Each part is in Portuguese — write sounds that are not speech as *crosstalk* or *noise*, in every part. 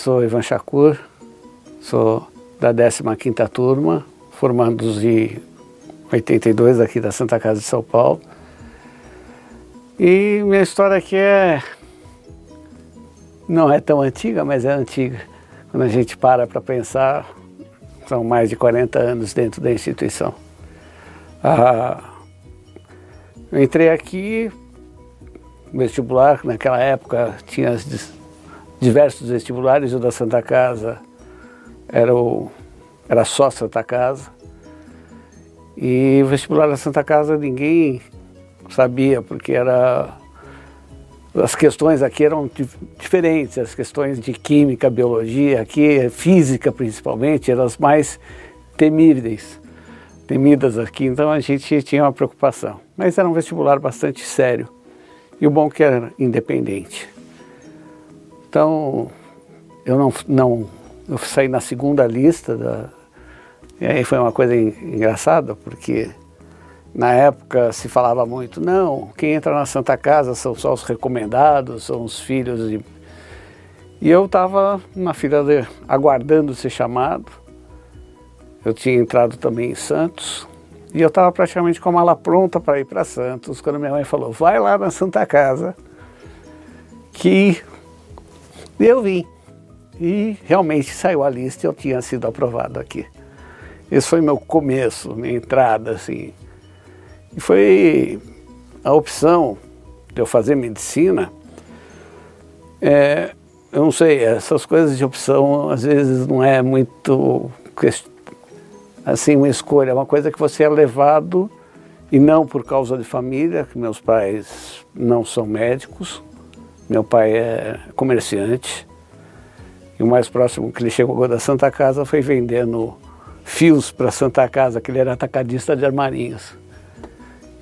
Sou Ivan Chakur, sou da 15ª turma, formandos de 82 aqui da Santa Casa de São Paulo. E minha história aqui é não é tão antiga, mas é antiga. Quando a gente para para pensar, são mais de 40 anos dentro da instituição. Ah, eu entrei aqui, vestibular, naquela época tinha diversos vestibulares, o da Santa Casa era, o, era só Santa Casa. E o vestibular da Santa Casa ninguém sabia, porque era as questões aqui eram diferentes, as questões de química, biologia, aqui física principalmente, eram as mais temíveis, temidas aqui, então a gente tinha uma preocupação. Mas era um vestibular bastante sério e o bom é que era independente. Então eu não, não eu saí na segunda lista da, e aí foi uma coisa engraçada porque na época se falava muito, não, quem entra na Santa Casa são só os recomendados, são os filhos de... E eu estava na fila de, aguardando ser chamado. Eu tinha entrado também em Santos e eu estava praticamente com a mala pronta para ir para Santos quando minha mãe falou, vai lá na Santa Casa que eu vim. E realmente saiu a lista e eu tinha sido aprovado aqui. Esse foi meu começo, minha entrada assim e foi a opção de eu fazer medicina. É, eu não sei, essas coisas de opção às vezes não é muito assim uma escolha, é uma coisa que você é levado e não por causa de família, que meus pais não são médicos, meu pai é comerciante e o mais próximo que ele chegou da Santa Casa foi vendendo fios para Santa Casa, que ele era atacadista de armarinhos.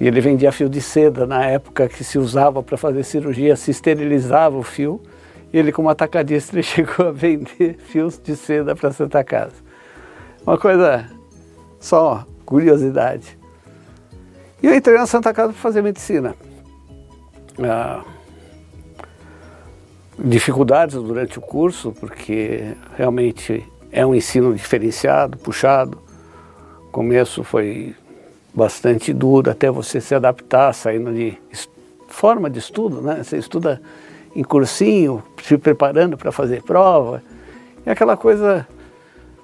E ele vendia fio de seda na época que se usava para fazer cirurgia, se esterilizava o fio. E ele, como atacadista, ele *laughs* chegou a vender fios de seda para Santa Casa. Uma coisa só curiosidade. E eu entrei na Santa Casa para fazer medicina. Ah, dificuldades durante o curso, porque realmente é um ensino diferenciado, puxado. O começo foi bastante duro até você se adaptar, saindo de forma de estudo, né? Você estuda em cursinho, se preparando para fazer prova. E aquela coisa.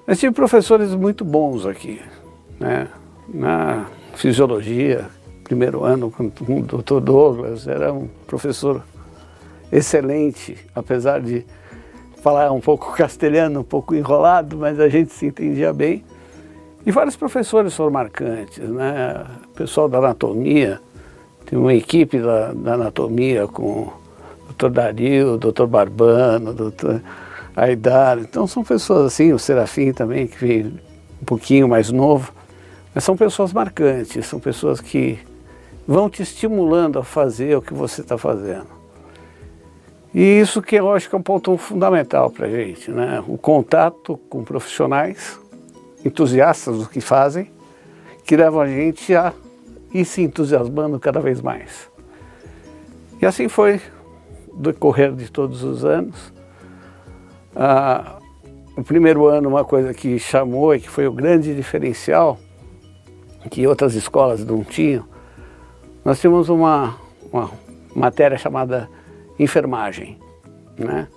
Eu tive professores muito bons aqui, né? Na fisiologia, primeiro ano com, o Dr. Douglas, era um professor excelente, apesar de falar um pouco *laughs* castelhano, um pouco enrolado, mas a gente se entendia bem. E vários professores foram marcantes, né? O pessoal da anatomia, tem uma equipe da, da anatomia com o doutor Dario, o doutor Barbano, o doutor Aidar. Então são pessoas assim, o Serafim também, que veio um pouquinho mais novo. Mas são pessoas marcantes, são pessoas que vão te estimulando a fazer o que você está fazendo. E isso que eu acho que é um ponto fundamental para a gente, né? O contato com profissionais entusiastas do que fazem, que levam a gente a ir se entusiasmando cada vez mais. E assim foi do decorrer de todos os anos. Ah, o primeiro ano, uma coisa que chamou e que foi o grande diferencial, que outras escolas não tinham, nós tínhamos uma, uma matéria chamada enfermagem, né?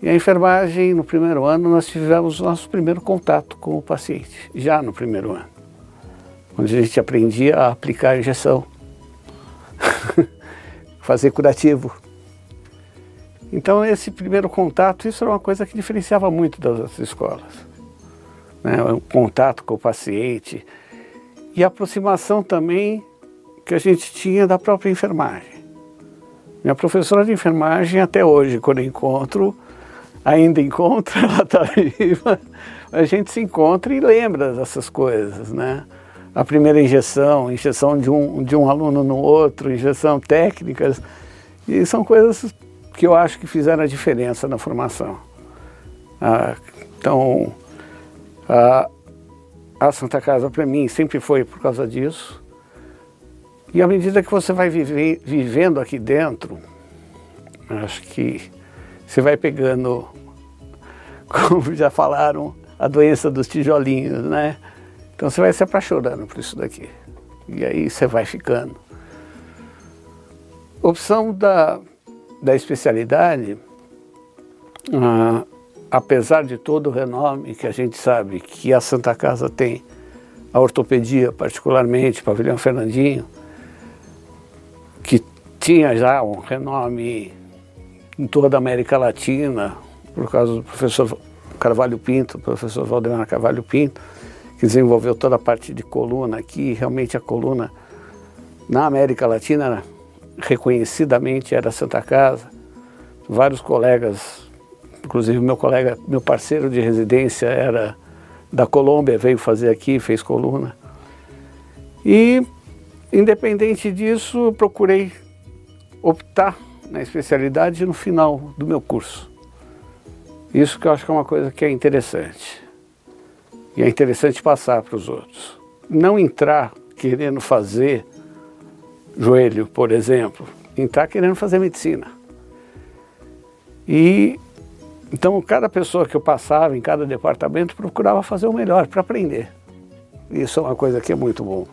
E a enfermagem, no primeiro ano, nós tivemos o nosso primeiro contato com o paciente, já no primeiro ano, onde a gente aprendia a aplicar injeção, *laughs* fazer curativo. Então, esse primeiro contato, isso era uma coisa que diferenciava muito das outras escolas. Né? O contato com o paciente e a aproximação também que a gente tinha da própria enfermagem. Minha professora de enfermagem, até hoje, quando encontro, ainda encontra, *laughs* ela está viva, a gente se encontra e lembra dessas coisas, né? A primeira injeção, injeção de um, de um aluno no outro, injeção técnicas, e são coisas que eu acho que fizeram a diferença na formação. Ah, então, a, a Santa Casa para mim sempre foi por causa disso. E à medida que você vai vivendo aqui dentro, acho que você vai pegando *laughs* como já falaram, a doença dos tijolinhos, né? Então você vai se apaixonando por isso daqui. E aí você vai ficando. Opção da, da especialidade, ah, apesar de todo o renome que a gente sabe que a Santa Casa tem, a ortopedia particularmente, Pavilhão Fernandinho, tinha já um renome em toda a América Latina, por causa do professor Carvalho Pinto, professor Valdemar Carvalho Pinto, que desenvolveu toda a parte de coluna aqui, realmente a coluna na América Latina reconhecidamente era Santa Casa. Vários colegas, inclusive meu colega, meu parceiro de residência era da Colômbia, veio fazer aqui, fez coluna. E independente disso, procurei optar na especialidade no final do meu curso. Isso que eu acho que é uma coisa que é interessante. E é interessante passar para os outros. Não entrar querendo fazer joelho, por exemplo, entrar querendo fazer medicina. E então cada pessoa que eu passava em cada departamento procurava fazer o melhor para aprender. Isso é uma coisa que é muito bom.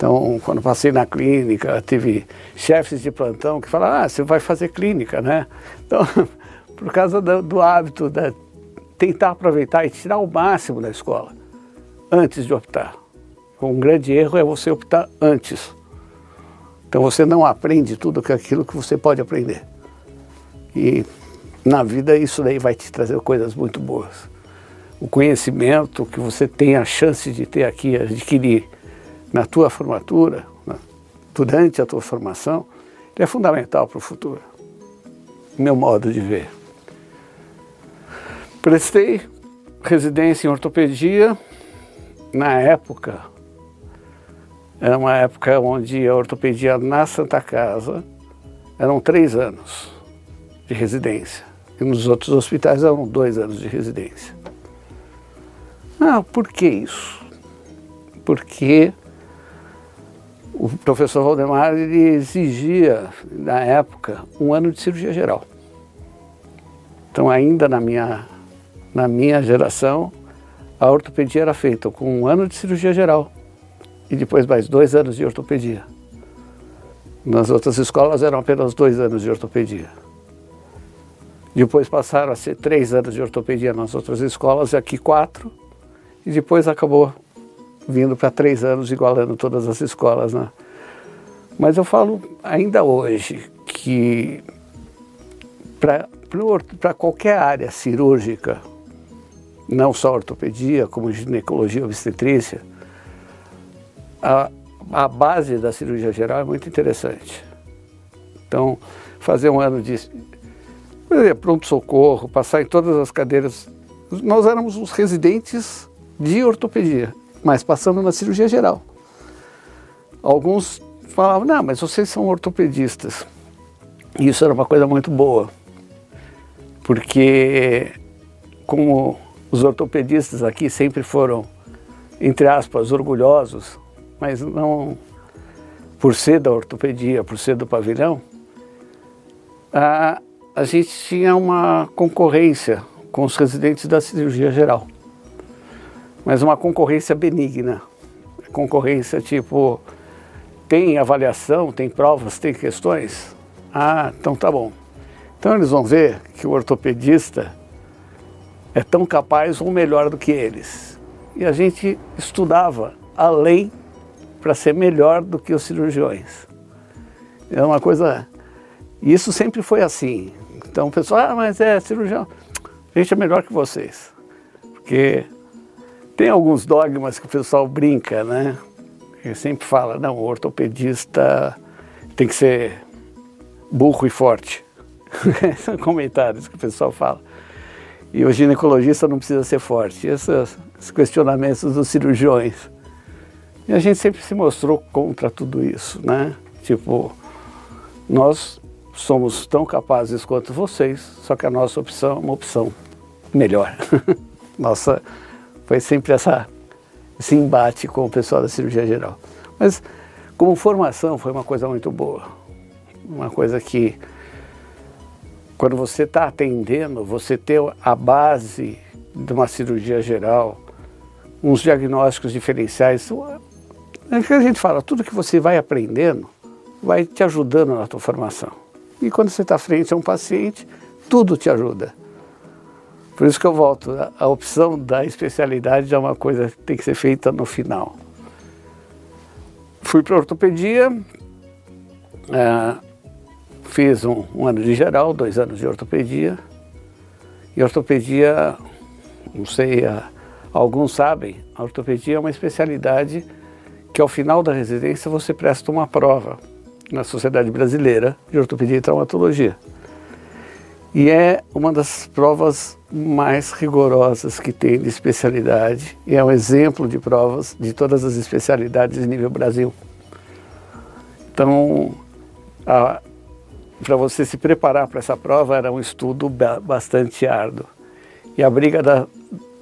Então, quando passei na clínica, tive chefes de plantão que falaram, ah, você vai fazer clínica, né? Então, *laughs* por causa do, do hábito de tentar aproveitar e tirar o máximo da escola antes de optar. Um grande erro é você optar antes. Então você não aprende tudo aquilo que você pode aprender. E na vida isso daí vai te trazer coisas muito boas. O conhecimento que você tem a chance de ter aqui, adquirir na tua formatura, durante a tua formação, é fundamental para o futuro. Meu modo de ver. Prestei residência em ortopedia. Na época, era uma época onde a ortopedia na Santa Casa eram três anos de residência. E nos outros hospitais eram dois anos de residência. Ah, por que isso? Porque o professor Valdemar exigia, na época, um ano de cirurgia geral. Então, ainda na minha na minha geração, a ortopedia era feita com um ano de cirurgia geral e depois mais dois anos de ortopedia. Nas outras escolas eram apenas dois anos de ortopedia. Depois passaram a ser três anos de ortopedia nas outras escolas, e aqui quatro, e depois acabou vindo para três anos, igualando todas as escolas. Né? Mas eu falo ainda hoje que para qualquer área cirúrgica, não só ortopedia, como ginecologia, obstetrícia, a, a base da cirurgia geral é muito interessante. Então, fazer um ano de pronto-socorro, passar em todas as cadeiras. Nós éramos os residentes de ortopedia, mas passamos na cirurgia geral. Alguns falavam, não, mas vocês são ortopedistas. E isso era uma coisa muito boa, porque como os ortopedistas aqui sempre foram, entre aspas, orgulhosos, mas não por ser da ortopedia, por ser do pavilhão, a, a gente tinha uma concorrência com os residentes da cirurgia geral. Mas uma concorrência benigna. Concorrência tipo, tem avaliação, tem provas, tem questões? Ah, então tá bom. Então eles vão ver que o ortopedista é tão capaz ou melhor do que eles. E a gente estudava além para ser melhor do que os cirurgiões. É uma coisa. E isso sempre foi assim. Então o pessoal, ah, mas é cirurgião. A gente é melhor que vocês. Porque tem alguns dogmas que o pessoal brinca, né? Ele sempre fala, não, o ortopedista tem que ser burro e forte. *laughs* São comentários que o pessoal fala. E o ginecologista não precisa ser forte. Esses, esses questionamentos dos cirurgiões. E a gente sempre se mostrou contra tudo isso, né? Tipo, nós somos tão capazes quanto vocês, só que a nossa opção é uma opção melhor. *laughs* nossa, foi sempre essa, esse embate com o pessoal da cirurgia geral. Mas como formação foi uma coisa muito boa. Uma coisa que quando você está atendendo, você ter a base de uma cirurgia geral, uns diagnósticos diferenciais. É que a gente fala, tudo que você vai aprendendo vai te ajudando na tua formação. E quando você está frente a um paciente, tudo te ajuda. Por isso que eu volto, a, opção da especialidade é uma coisa que tem que ser feita no final. Fui para ortopedia, é, fiz um, um, ano de geral, dois anos de ortopedia. E ortopedia, não sei, alguns sabem, a ortopedia é uma especialidade que ao final da residência você presta uma prova na Sociedade Brasileira de Ortopedia e Traumatologia. E é uma das provas mais rigorosas que tem de especialidade e é um exemplo de provas de todas as especialidades de nível Brasil. Então, para você se preparar para essa prova era um estudo bastante árduo. E a briga da,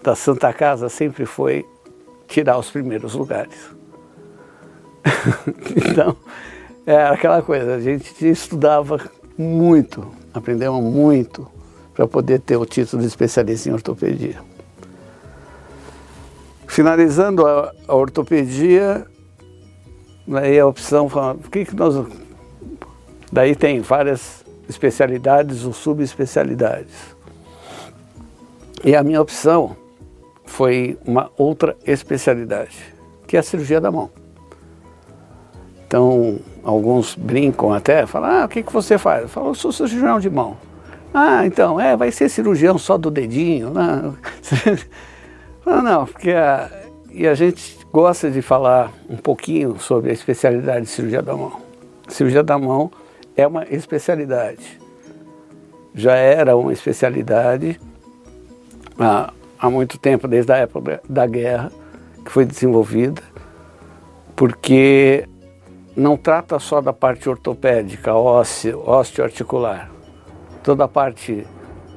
da Santa Casa sempre foi tirar os primeiros lugares. *laughs* então, é aquela coisa, a gente estudava muito Aprendemos muito para poder ter o título de especialista em ortopedia. Finalizando a, a ortopedia, daí a opção, o que, que nós. Daí tem várias especialidades ou subespecialidades. E a minha opção foi uma outra especialidade, que é a cirurgia da mão. Então, alguns brincam até, falam, ah, o que, que você faz? Eu falo, eu sou cirurgião de mão. Ah, então, é, vai ser cirurgião só do dedinho. *laughs* Não, não, não porque a, e a gente gosta de falar um pouquinho sobre a especialidade de cirurgia da mão. Cirurgia da mão é uma especialidade. Já era uma especialidade há, há muito tempo, desde a época da guerra, que foi desenvolvida, porque não trata só da parte ortopédica, ósseo, osteoarticular. Toda a parte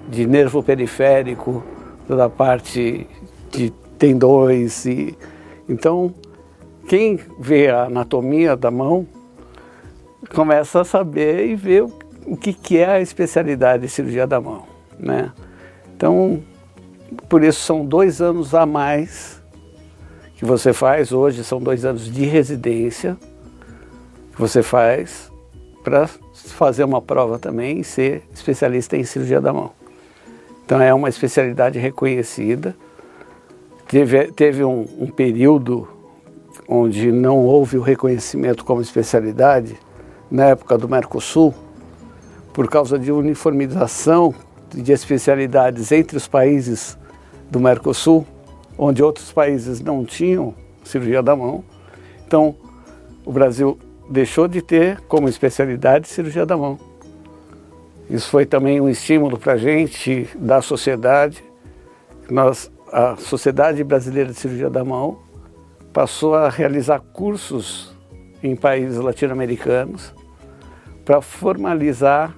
de nervo periférico, toda a parte de tendões. E... Então, quem vê a anatomia da mão começa a saber e ver o que, que é a especialidade de cirurgia da mão. Né? Então, por isso são dois anos a mais que você faz hoje, são dois anos de residência você faz para fazer uma prova também e ser especialista em cirurgia da mão. Então é uma especialidade reconhecida. Teve, teve um, um período onde não houve o reconhecimento como especialidade, na época do Mercosul, por causa de uniformização de especialidades entre os países do Mercosul, onde outros países não tinham cirurgia da mão. Então, o Brasil deixou de ter como especialidade cirurgia da mão. Isso foi também um estímulo para a gente, da sociedade. Nós, a Sociedade Brasileira de Cirurgia da Mão passou a realizar cursos em países latino-americanos para formalizar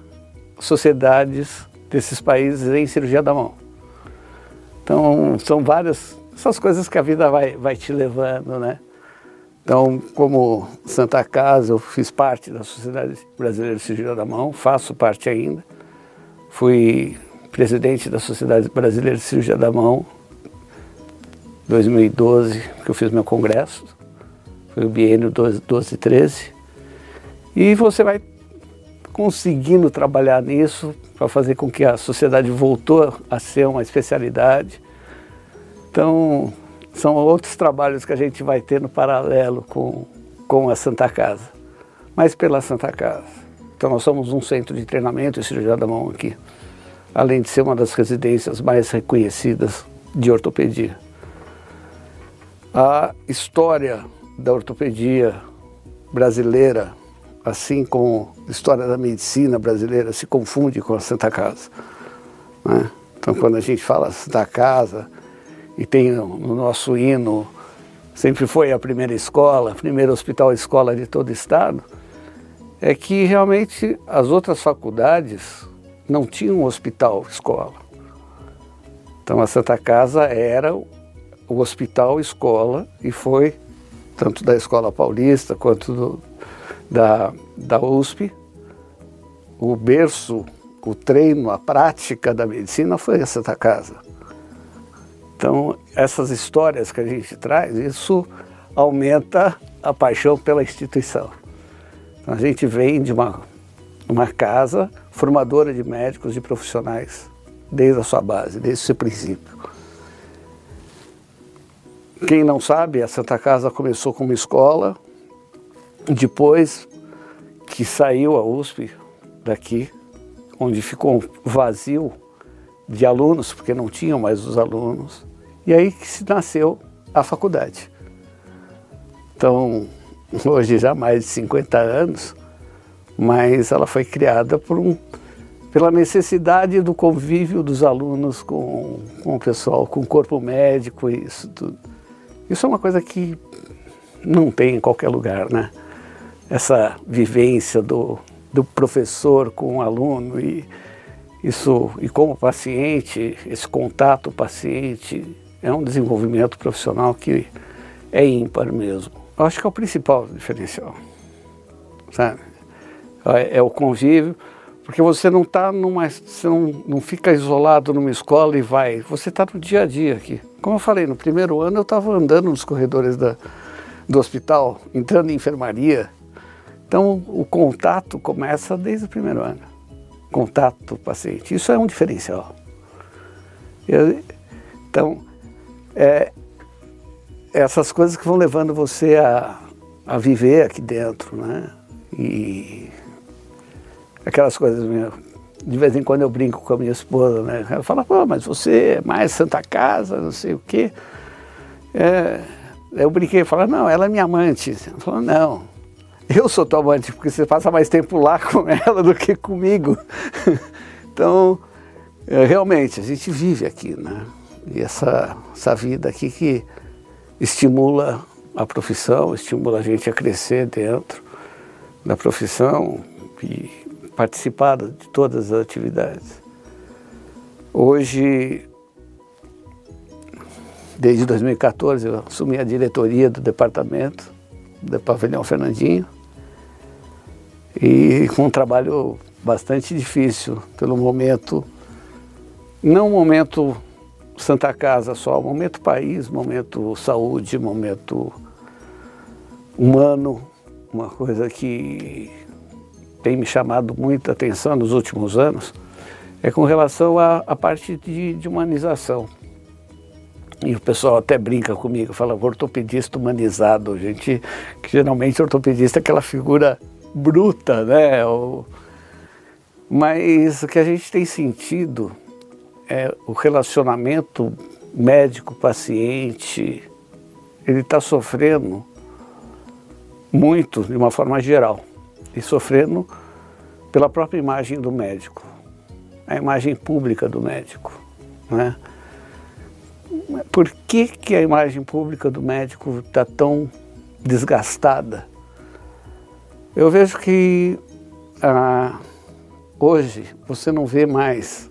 sociedades desses países em cirurgia da mão. Então, são várias essas coisas que a vida vai, vai te levando, né? Então, como Santa Casa, eu fiz parte da Sociedade Brasileira de Cirurgia da Mão, faço parte ainda. Fui presidente da Sociedade Brasileira de Cirurgia da Mão 2012, que eu fiz meu congresso. Foi o biênio 12, 12 13. E você vai conseguindo trabalhar nisso para fazer com que a sociedade voltou a ser uma especialidade. Então, são outros trabalhos que a gente vai ter no paralelo com, com a Santa Casa, mas pela Santa Casa. Então nós somos um centro de treinamento e cirurgia da mão aqui, além de ser uma das residências mais reconhecidas de ortopedia. A história da ortopedia brasileira, assim como a história da medicina brasileira, se confunde com a Santa Casa. Né? Então quando a gente fala Santa Casa, e tem no nosso hino, sempre foi a primeira escola, primeiro hospital escola de todo o estado, é que realmente as outras faculdades não tinham um hospital escola. Então a Santa Casa era o hospital escola e foi tanto da Escola Paulista quanto do, da, da USP, o berço o treino, a prática da medicina foi a Santa Casa. Então, essas histórias que a gente traz, isso aumenta a paixão pela instituição. A gente vem de uma, uma casa formadora de médicos e profissionais, desde a sua base, desde o seu princípio. Quem não sabe, a Santa Casa começou como escola, depois que saiu a USP daqui, onde ficou vazio de alunos, porque não tinham mais os alunos, e aí que se nasceu a faculdade. Então, *laughs* hoje já mais de 50 anos, mas ela foi criada por um, pela necessidade do convívio dos alunos com, com o pessoal, com o corpo médico e isso tudo. Isso é uma coisa que não tem em qualquer lugar, né? Essa vivência do, do professor com o aluno e isso e como paciente, esse contato paciente é um desenvolvimento profissional que é ímpar mesmo. Eu acho que é o principal diferencial, sabe? É, é o convívio, porque você não está numa, você não, não fica isolado numa escola e vai, você está no dia a dia aqui. Como eu falei, no primeiro ano eu estava andando nos corredores da, do hospital, entrando em enfermaria. Então o contato começa desde o primeiro ano. Contato paciente. Isso é um diferencial. Eu, então, é, essas coisas que vão levando você a, a viver aqui dentro, né? E aquelas coisas mesmo de vez em quando eu brinco com a minha esposa, né? Ela fala, pô, mas você é mais Santa Casa, não sei o quê. É, eu brinquei falei, não, ela é minha amante. Ela falou, não, eu sou tua amante, porque você passa mais tempo lá *laughs* com ela do que comigo. *laughs* então, é, realmente, a gente vive aqui, né? E essa, essa vida aqui que estimula a profissão, estimula a gente a crescer dentro da profissão e participado de todas as atividades. Hoje, desde 2014, eu assumi a diretoria do departamento do Pavilhão Fernandinho e com um trabalho bastante difícil pelo momento, não momento Santa Casa só, momento país, momento saúde, momento humano, uma coisa que tem me chamado muita atenção nos últimos anos é com relação à, parte de, de, humanização. E o pessoal até brinca comigo, fala ortopedista humanizado, gente, que geralmente ortopedista é aquela figura bruta, né? Mas o que a gente tem sentido é o relacionamento médico-paciente, ele está sofrendo muito de uma forma geral e sofrendo pela própria imagem do médico, a imagem pública do médico. Né? Por que, que a imagem pública do médico está tão desgastada? Eu vejo que ah, hoje você não vê mais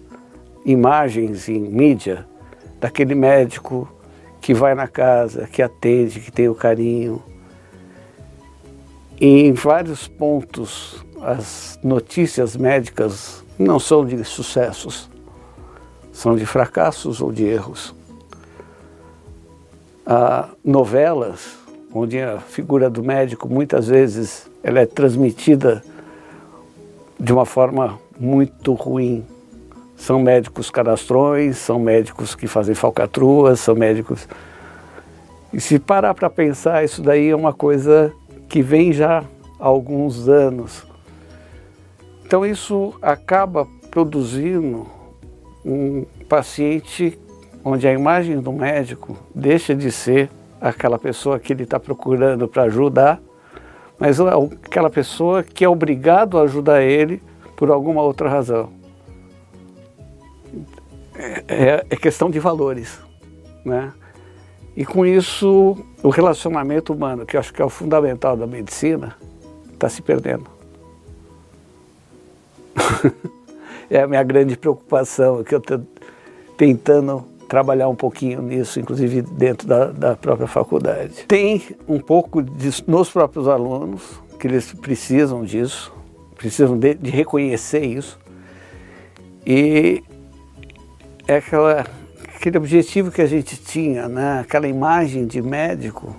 imagens em mídia daquele médico que vai na casa, que atende, que tem o carinho, em vários pontos, as notícias médicas não são de sucessos, são de fracassos ou de erros. Há novelas, onde a figura do médico muitas vezes ela é transmitida de uma forma muito ruim. São médicos cadastrões, são médicos que fazem falcatruas, são médicos. E se parar para pensar, isso daí é uma coisa que vem já há alguns anos. Então isso acaba produzindo um paciente onde a imagem do médico deixa de ser aquela pessoa que ele está procurando para ajudar, mas aquela pessoa que é obrigado a ajudar ele por alguma outra razão. É, é, é questão de valores, né? E com isso, o relacionamento humano, que eu acho que é o fundamental da medicina, está se perdendo. *laughs* é a minha grande preocupação, que eu estou tentando trabalhar um pouquinho nisso, inclusive dentro da, da própria faculdade. Tem um pouco de, nos próprios alunos, que eles precisam disso, precisam de, de reconhecer isso, E é aquela, aquele objetivo que a gente tinha, né? aquela imagem de médico,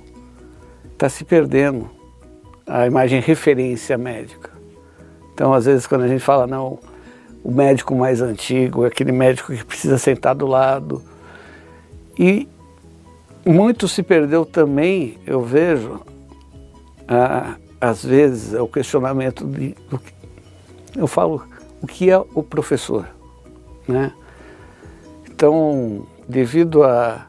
está se perdendo, a imagem referência médica. Então, às vezes, quando a gente fala, não, o médico mais antigo, é aquele médico que precisa sentar do lado. E muito se perdeu também, eu vejo, ah, às vezes, o questionamento de. Eu falo, o que é o professor? Né? Então, devido a,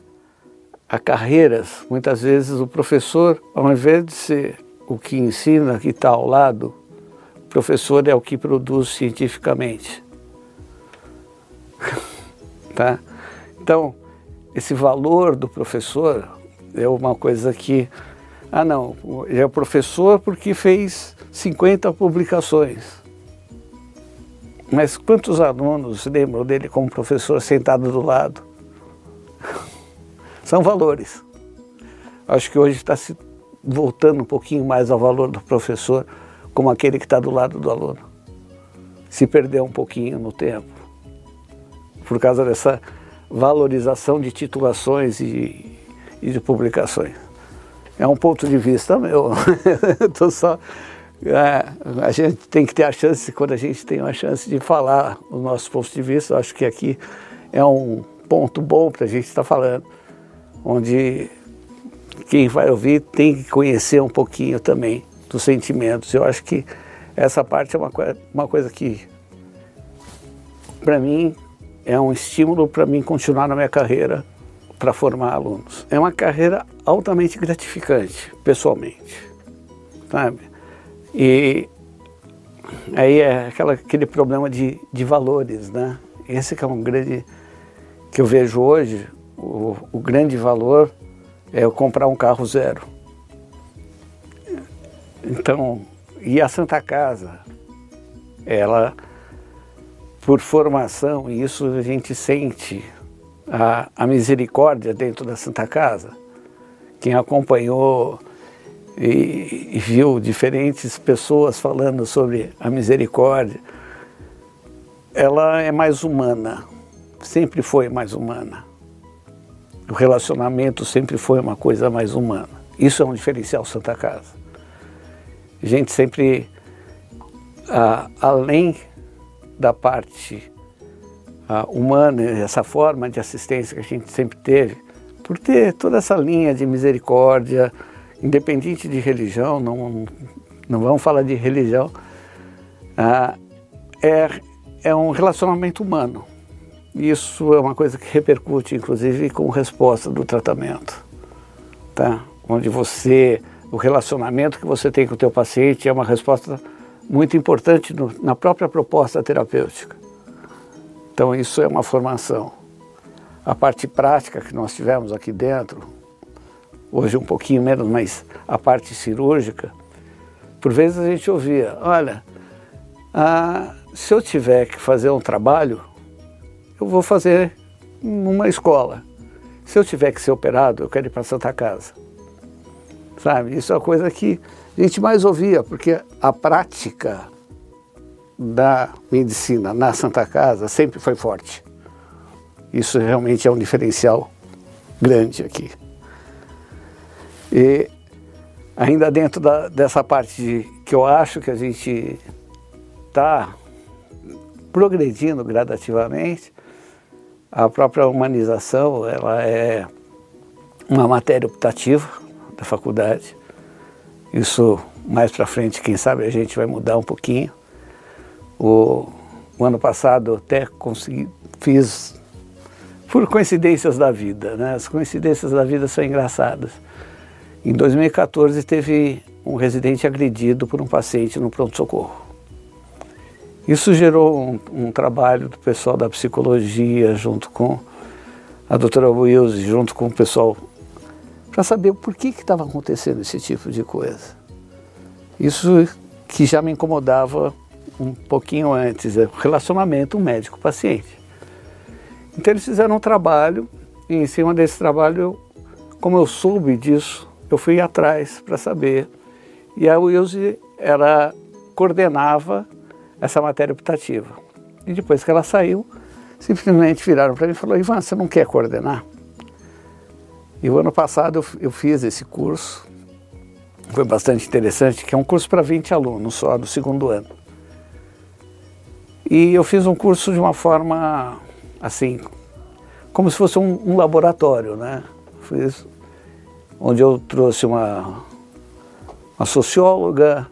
a carreiras, muitas vezes o professor, ao invés de ser o que ensina, que está ao lado, o professor é o que produz cientificamente. *laughs* tá? Então, esse valor do professor é uma coisa que, ah não, ele é professor porque fez 50 publicações. Mas quantos alunos lembram dele como professor sentado do lado? *laughs* São valores. Acho que hoje está se voltando um pouquinho mais ao valor do professor como aquele que está do lado do aluno. Se perdeu um pouquinho no tempo por causa dessa valorização de titulações e, e de publicações. É um ponto de vista meu. *laughs* Tô só, é, a gente tem que ter a chance, quando a gente tem uma chance de falar os nossos pontos de vista, eu acho que aqui é um ponto bom para a gente estar falando, onde quem vai ouvir tem que conhecer um pouquinho também dos sentimentos. Eu acho que essa parte é uma, uma coisa que, para mim, é um estímulo para mim continuar na minha carreira para formar alunos. É uma carreira altamente gratificante, pessoalmente, sabe? E aí é aquela, aquele problema de, de valores, né? Esse que é um grande, que eu vejo hoje, o, o grande valor é eu comprar um carro zero. Então, e a Santa Casa, ela por formação, e isso a gente sente a, a misericórdia dentro da Santa Casa. Quem acompanhou e, e viu diferentes pessoas falando sobre a misericórdia, ela é mais humana, sempre foi mais humana. O relacionamento sempre foi uma coisa mais humana. Isso é um diferencial Santa Casa. A gente sempre, a, além da parte uh, humana, essa forma de assistência que a gente sempre teve, por ter toda essa linha de misericórdia, independente de religião, não, não vamos falar de religião, uh, é, é um relacionamento humano. Isso é uma coisa que repercute, inclusive, com resposta do tratamento, tá? Onde você, o relacionamento que você tem com o teu paciente é uma resposta muito importante no, na própria proposta terapêutica. Então, isso é uma formação. A parte prática que nós tivemos aqui dentro, hoje um pouquinho menos, mas a parte cirúrgica, por vezes a gente ouvia: olha, ah, se eu tiver que fazer um trabalho, eu vou fazer numa escola. Se eu tiver que ser operado, eu quero ir para Santa Casa. Sabe? Isso é uma coisa que a gente mais ouvia, porque a prática da medicina na Santa Casa sempre foi forte. Isso realmente é um diferencial grande aqui. E ainda dentro da, dessa parte de, que eu acho que a gente está progredindo gradativamente, a própria humanização ela é uma matéria optativa da faculdade isso mais para frente, quem sabe a gente vai mudar um pouquinho. O, o ano passado até consegui, fiz por coincidências da vida, né? As coincidências da vida são engraçadas. Em 2014 teve um residente agredido por um paciente no pronto-socorro. Isso gerou um, um, trabalho do pessoal da psicologia junto com a doutora Wilson, junto com o pessoal para saber por que estava acontecendo esse tipo de coisa. Isso que já me incomodava um pouquinho antes, é o relacionamento médico-paciente. Então eles fizeram um trabalho e em cima desse trabalho, como eu soube disso, eu fui atrás para saber. E a Wilson, ela coordenava essa matéria optativa. E depois que ela saiu, simplesmente viraram para mim e falaram, Ivan, você não quer coordenar? E o ano passado eu, eu fiz esse curso, foi bastante interessante, que é um curso para 20 alunos só, do segundo ano. E eu fiz um curso de uma forma, assim, como se fosse um, um laboratório, né? Fiz, onde eu trouxe uma, uma socióloga,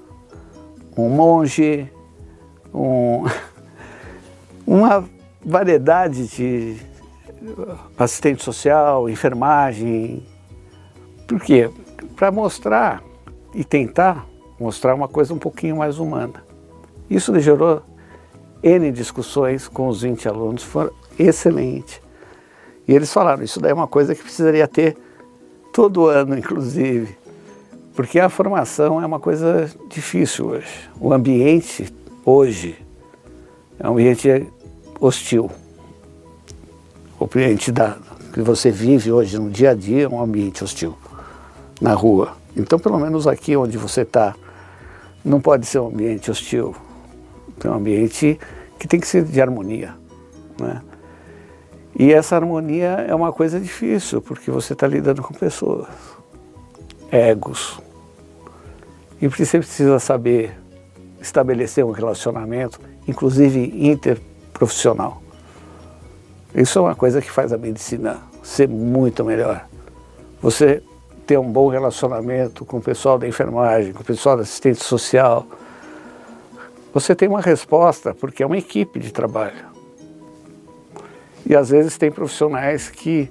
um monge, um, *laughs* uma variedade de assistente social, enfermagem. Por quê? Para mostrar e tentar mostrar uma coisa um pouquinho mais humana. Isso gerou N discussões com os 20 alunos, foram excelentes. E eles falaram, isso daí é uma coisa que precisaria ter todo ano, inclusive, porque a formação é uma coisa difícil hoje. O ambiente hoje é um ambiente hostil. Ambiente da, que você vive hoje no dia a dia um ambiente hostil na rua. Então, pelo menos aqui onde você está, não pode ser um ambiente hostil. É um ambiente que tem que ser de harmonia. Né? E essa harmonia é uma coisa difícil, porque você está lidando com pessoas, egos. E você precisa saber estabelecer um relacionamento, inclusive interprofissional. Isso é uma coisa que faz a medicina ser muito melhor. Você ter um bom relacionamento com o pessoal da enfermagem, com o pessoal da assistente social. Você tem uma resposta, porque é uma equipe de trabalho. E às vezes tem profissionais que,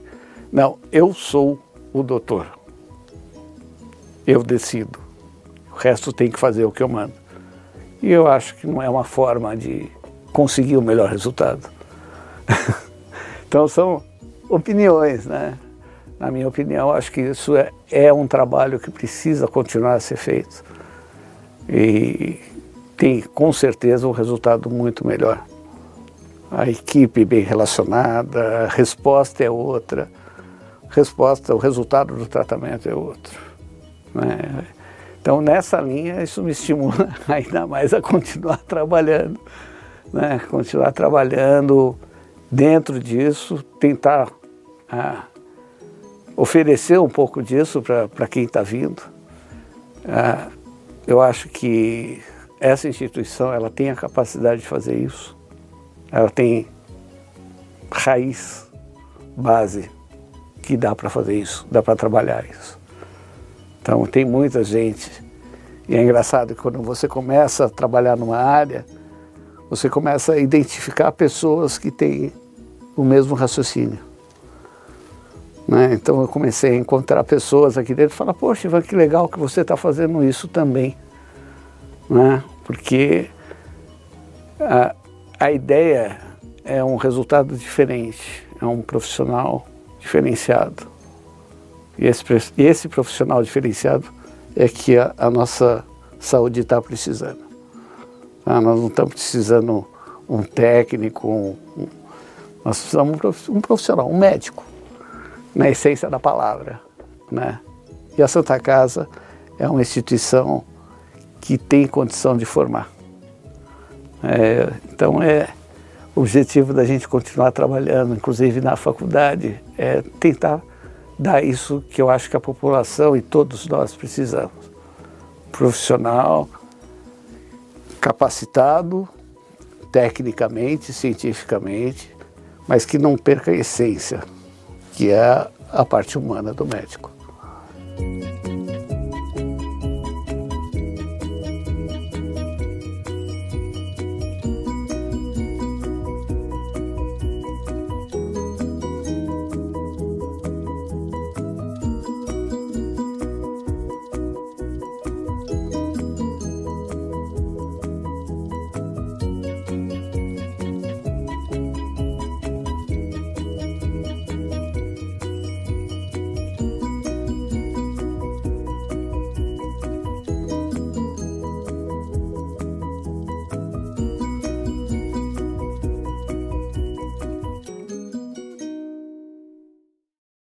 não, eu sou o doutor. Eu decido. O resto tem que fazer o que eu mando. E eu acho que não é uma forma de conseguir o melhor resultado. *laughs* então são opiniões, né? Na minha opinião, acho que isso é, é um trabalho que precisa continuar a ser feito. E tem com certeza um resultado muito melhor a equipe bem relacionada, a resposta é outra, resposta, o resultado do tratamento é outro. Né? Então, nessa linha, isso me estimula *laughs* ainda mais a continuar trabalhando, né? continuar trabalhando dentro disso, tentar ah, oferecer um pouco disso para quem está vindo. Ah, eu acho que essa instituição ela tem a capacidade de fazer isso ela tem raiz, base, que dá para fazer isso, dá para trabalhar isso. Então tem muita gente, e é engraçado que quando você começa a trabalhar numa área, você começa a identificar pessoas que têm o mesmo raciocínio. Né? Então eu comecei a encontrar pessoas aqui dentro e falar, poxa, Ivan, que legal que você está fazendo isso também. Né? Porque a, a ideia é um resultado diferente, é um profissional diferenciado. E esse, esse profissional diferenciado é que a, a nossa saúde está precisando. Ah, nós não estamos precisando um técnico, um, nós precisamos um profissional, um médico, na essência da palavra. Né? E a Santa Casa é uma instituição que tem condição de formar. É, então é o objetivo da gente continuar trabalhando, inclusive na faculdade, é tentar dar isso que eu acho que a população e todos nós precisamos. Profissional, capacitado, tecnicamente, cientificamente, mas que não perca a essência, que é a parte humana do médico.